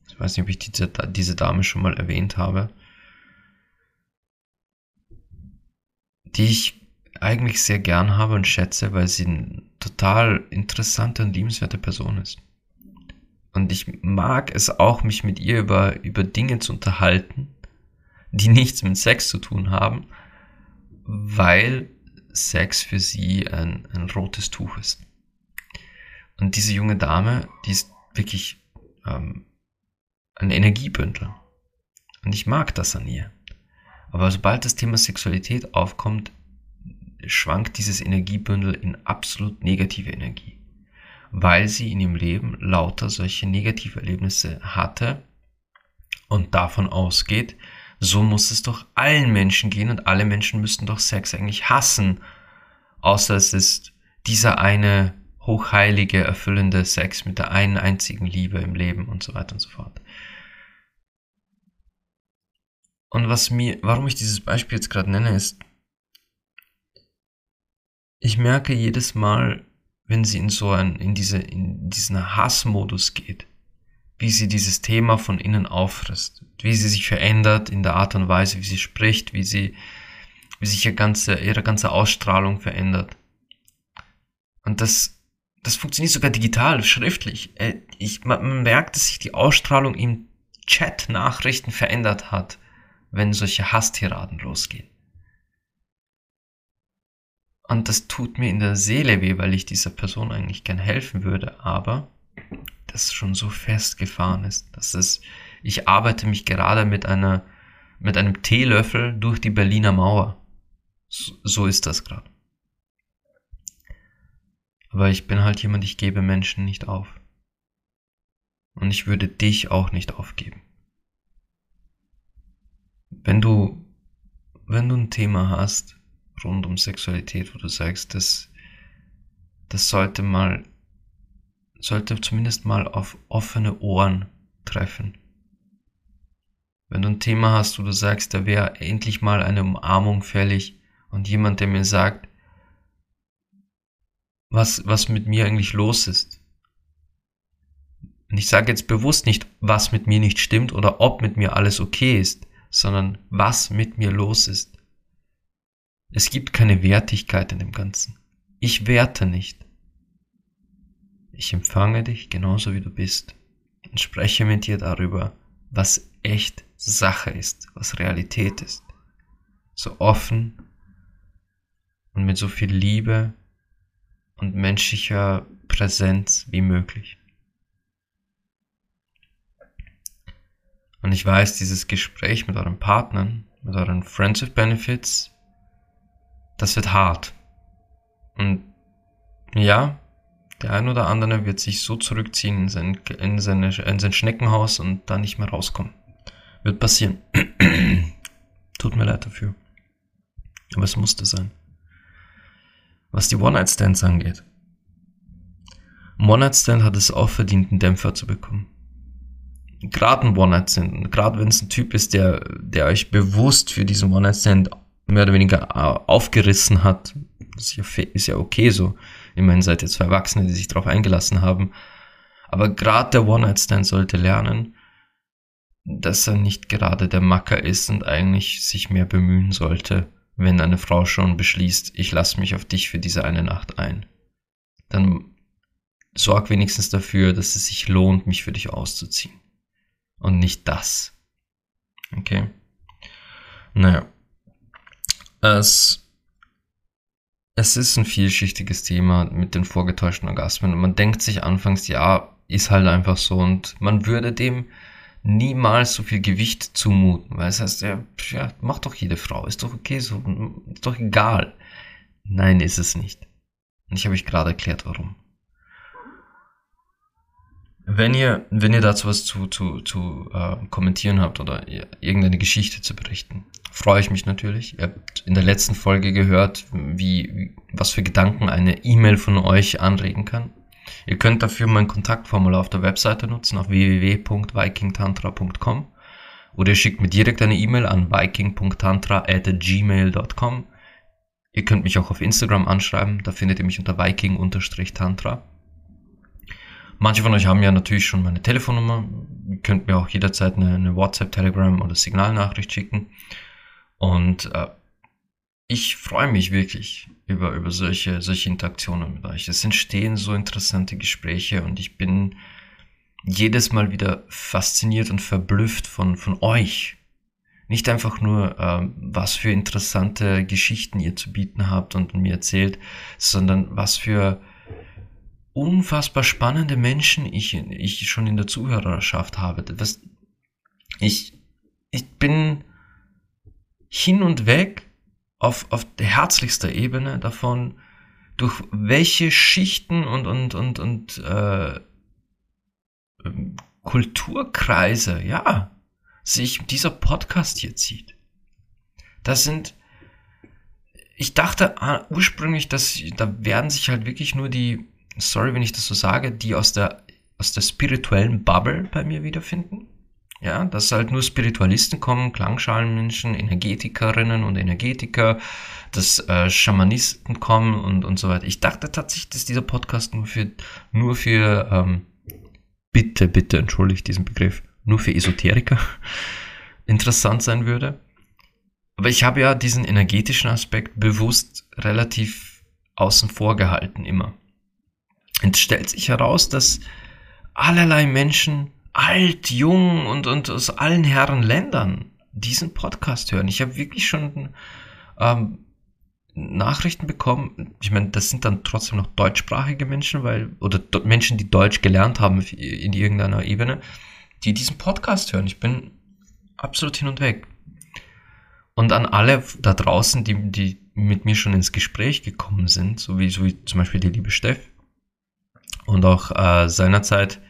S2: Ich weiß nicht, ob ich diese, diese Dame schon mal erwähnt habe. Die ich eigentlich sehr gern habe und schätze, weil sie eine total interessante und liebenswerte Person ist. Und ich mag es auch, mich mit ihr über, über Dinge zu unterhalten, die nichts mit Sex zu tun haben, weil Sex für sie ein, ein rotes Tuch ist. Und diese junge Dame, die ist wirklich ähm, ein Energiebündel. Und ich mag das an ihr. Aber sobald das Thema Sexualität aufkommt, schwankt dieses Energiebündel in absolut negative Energie. Weil sie in ihrem Leben lauter solche negative Erlebnisse hatte und davon ausgeht, so muss es doch allen Menschen gehen und alle Menschen müssten doch Sex eigentlich hassen. Außer es ist dieser eine hochheilige, erfüllende Sex mit der einen einzigen Liebe im Leben und so weiter und so fort. Und was mir, warum ich dieses Beispiel jetzt gerade nenne, ist, ich merke jedes Mal, wenn sie in so ein, in diese, in diesen Hassmodus geht, wie sie dieses Thema von innen auffrisst, wie sie sich verändert in der Art und Weise, wie sie spricht, wie sie, wie sich ihr ganze, ihre ganze Ausstrahlung verändert. Und das, das funktioniert sogar digital, schriftlich. Äh, ich, man merkt, dass sich die Ausstrahlung im Chat-Nachrichten verändert hat, wenn solche Hasstiraden losgehen. Und das tut mir in der Seele weh, weil ich dieser Person eigentlich gern helfen würde, aber das schon so festgefahren ist, dass es, ich arbeite mich gerade mit einer, mit einem Teelöffel durch die Berliner Mauer. So, so ist das gerade. Aber ich bin halt jemand, ich gebe Menschen nicht auf. Und ich würde dich auch nicht aufgeben. Wenn du, wenn du ein Thema hast rund um Sexualität, wo du sagst, das, das sollte mal sollte zumindest mal auf offene Ohren treffen. Wenn du ein Thema hast, wo du sagst, da wäre endlich mal eine Umarmung fällig und jemand, der mir sagt, was, was mit mir eigentlich los ist. Und ich sage jetzt bewusst nicht, was mit mir nicht stimmt oder ob mit mir alles okay ist, sondern was mit mir los ist. Es gibt keine Wertigkeit in dem Ganzen. Ich werte nicht. Ich empfange dich genauso wie du bist und spreche mit dir darüber, was echt Sache ist, was Realität ist. So offen und mit so viel Liebe und menschlicher Präsenz wie möglich. Und ich weiß, dieses Gespräch mit euren Partnern, mit euren Friends with Benefits, das wird hart. Und ja, der ein oder andere wird sich so zurückziehen in sein, in, seine, in sein Schneckenhaus und da nicht mehr rauskommen. Wird passieren. Tut mir leid dafür. Aber es musste sein. Was die One-Night-Stands angeht. One-Night-Stand hat es auch verdient, einen Dämpfer zu bekommen. Gerade ein One-Night-Stand, gerade wenn es ein Typ ist, der, der euch bewusst für diesen One-Night-Stand mehr oder weniger aufgerissen hat, ist ja, ist ja okay so. Immerhin seid ihr zwei Erwachsene, die sich darauf eingelassen haben. Aber gerade der One-Night-Stand sollte lernen, dass er nicht gerade der Macker ist und eigentlich sich mehr bemühen sollte, wenn eine Frau schon beschließt, ich lasse mich auf dich für diese eine Nacht ein. Dann sorg wenigstens dafür, dass es sich lohnt, mich für dich auszuziehen. Und nicht das. Okay. Naja. Es, es ist ein vielschichtiges Thema mit den vorgetäuschten Orgasmen. Man denkt sich anfangs, ja, ist halt einfach so und man würde dem niemals so viel Gewicht zumuten, weil es heißt, ja, ja, macht doch jede Frau, ist doch okay, so, ist doch egal. Nein, ist es nicht. Und ich habe euch gerade erklärt, warum. Wenn ihr, wenn ihr dazu was zu, zu, zu äh, kommentieren habt oder irgendeine Geschichte zu berichten, freue ich mich natürlich. Ihr habt in der letzten Folge gehört, wie, wie was für Gedanken eine E-Mail von euch anregen kann. Ihr könnt dafür mein Kontaktformular auf der Webseite nutzen, auf www.vikingtantra.com oder ihr schickt mir direkt eine E-Mail an viking.tantra.gmail.com. Ihr könnt mich auch auf Instagram anschreiben, da findet ihr mich unter viking-tantra. Manche von euch haben ja natürlich schon meine Telefonnummer. Ihr könnt mir auch jederzeit eine, eine WhatsApp, Telegram oder Signalnachricht schicken. Und äh, ich freue mich wirklich über, über solche, solche Interaktionen mit euch. Es entstehen so interessante Gespräche und ich bin jedes Mal wieder fasziniert und verblüfft von, von euch. Nicht einfach nur, äh, was für interessante Geschichten ihr zu bieten habt und mir erzählt, sondern was für unfassbar spannende Menschen ich, ich schon in der Zuhörerschaft habe. Was, ich, ich bin hin und weg auf, auf der herzlichster Ebene davon, durch welche Schichten und, und, und, und äh, Kulturkreise, ja, sich dieser Podcast hier zieht. Das sind, ich dachte ah, ursprünglich, dass da werden sich halt wirklich nur die, sorry, wenn ich das so sage, die aus der, aus der spirituellen Bubble bei mir wiederfinden. Ja, dass halt nur Spiritualisten kommen, Klangschalenmenschen, Energetikerinnen und Energetiker, dass äh, Schamanisten kommen und, und so weiter. Ich dachte tatsächlich, dass dieser Podcast nur für, nur für, ähm, bitte, bitte, entschuldigt diesen Begriff, nur für Esoteriker interessant sein würde. Aber ich habe ja diesen energetischen Aspekt bewusst relativ außen vor gehalten immer. Jetzt stellt sich heraus, dass allerlei Menschen alt, jung und, und aus allen Herren Ländern diesen Podcast hören. Ich habe wirklich schon ähm, Nachrichten bekommen. Ich meine, das sind dann trotzdem noch deutschsprachige Menschen, weil, oder Menschen, die Deutsch gelernt haben in irgendeiner Ebene, die diesen Podcast hören. Ich bin absolut hin und weg. Und an alle da draußen, die, die mit mir schon ins Gespräch gekommen sind, so wie, so wie zum Beispiel die liebe Steff und auch äh, seinerzeit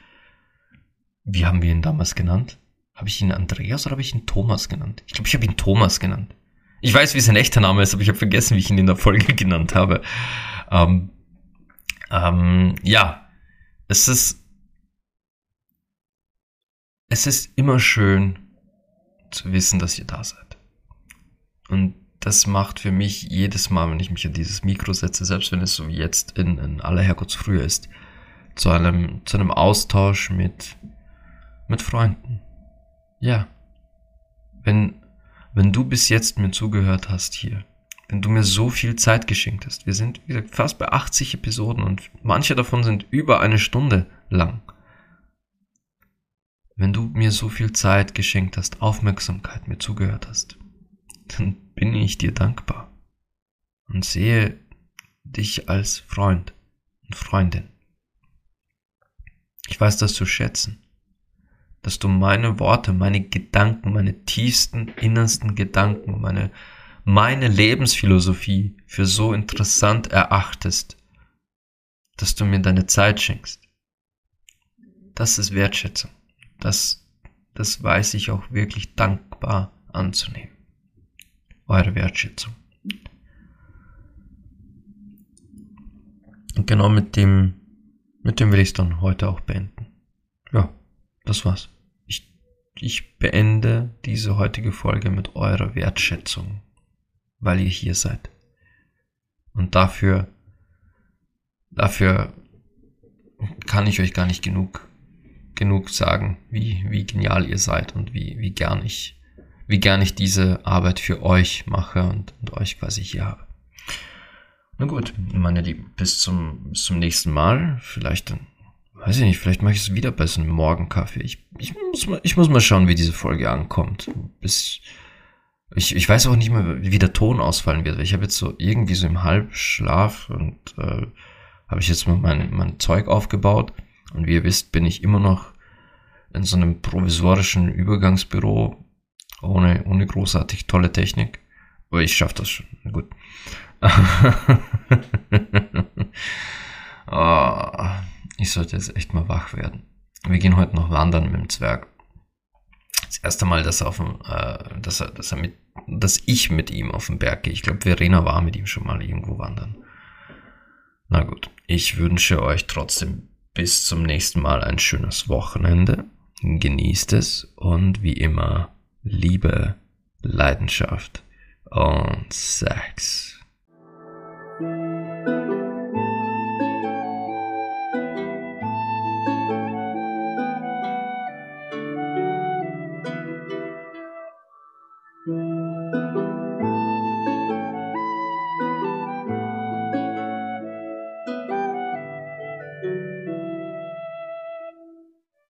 S2: wie haben wir ihn damals genannt? Habe ich ihn Andreas oder habe ich ihn Thomas genannt? Ich glaube, ich habe ihn Thomas genannt. Ich weiß, wie sein echter Name ist, aber ich habe vergessen, wie ich ihn in der Folge genannt habe. Ähm, ähm, ja, es ist, es ist immer schön zu wissen, dass ihr da seid. Und das macht für mich jedes Mal, wenn ich mich an dieses Mikro setze, selbst wenn es so wie jetzt in, in aller Herrgottsfrühe ist, zu einem, zu einem Austausch mit mit Freunden. Ja. Wenn, wenn du bis jetzt mir zugehört hast hier, wenn du mir so viel Zeit geschenkt hast, wir sind, wie gesagt, fast bei 80 Episoden und manche davon sind über eine Stunde lang. Wenn du mir so viel Zeit geschenkt hast, Aufmerksamkeit mir zugehört hast, dann bin ich dir dankbar und sehe dich als Freund und Freundin. Ich weiß das zu schätzen dass du meine Worte, meine Gedanken, meine tiefsten, innersten Gedanken, meine, meine Lebensphilosophie für so interessant erachtest, dass du mir deine Zeit schenkst. Das ist Wertschätzung. Das, das weiß ich auch wirklich dankbar anzunehmen. Eure Wertschätzung. Und genau mit dem, mit dem will ich es dann heute auch beenden. Ja. Das war's. Ich, ich beende diese heutige Folge mit eurer Wertschätzung, weil ihr hier seid. Und dafür, dafür kann ich euch gar nicht genug, genug sagen, wie, wie genial ihr seid und wie, wie gern ich, wie gern ich diese Arbeit für euch mache und, und euch quasi hier habe. Na gut, meine Lieben, bis zum, bis zum nächsten Mal. Vielleicht weiß ich nicht, vielleicht mache ich es wieder bei so einem Morgenkaffee. Ich, ich, muss mal, ich muss mal schauen, wie diese Folge ankommt. Bis, ich, ich weiß auch nicht mehr, wie der Ton ausfallen wird. Ich habe jetzt so irgendwie so im Halbschlaf und äh, habe ich jetzt mal mein, mein Zeug aufgebaut. Und wie ihr wisst, bin ich immer noch in so einem provisorischen Übergangsbüro ohne, ohne großartig tolle Technik. Aber ich schaffe das schon. Gut. oh, ich sollte jetzt echt mal wach werden. Wir gehen heute noch wandern mit dem Zwerg. Das erste Mal, dass er auf dem, äh, dass er, dass er mit, dass ich mit ihm auf den Berg gehe. Ich glaube, Verena war mit ihm schon mal irgendwo wandern. Na gut, ich wünsche euch trotzdem bis zum nächsten Mal ein schönes Wochenende. Genießt es und wie immer Liebe, Leidenschaft und Sex.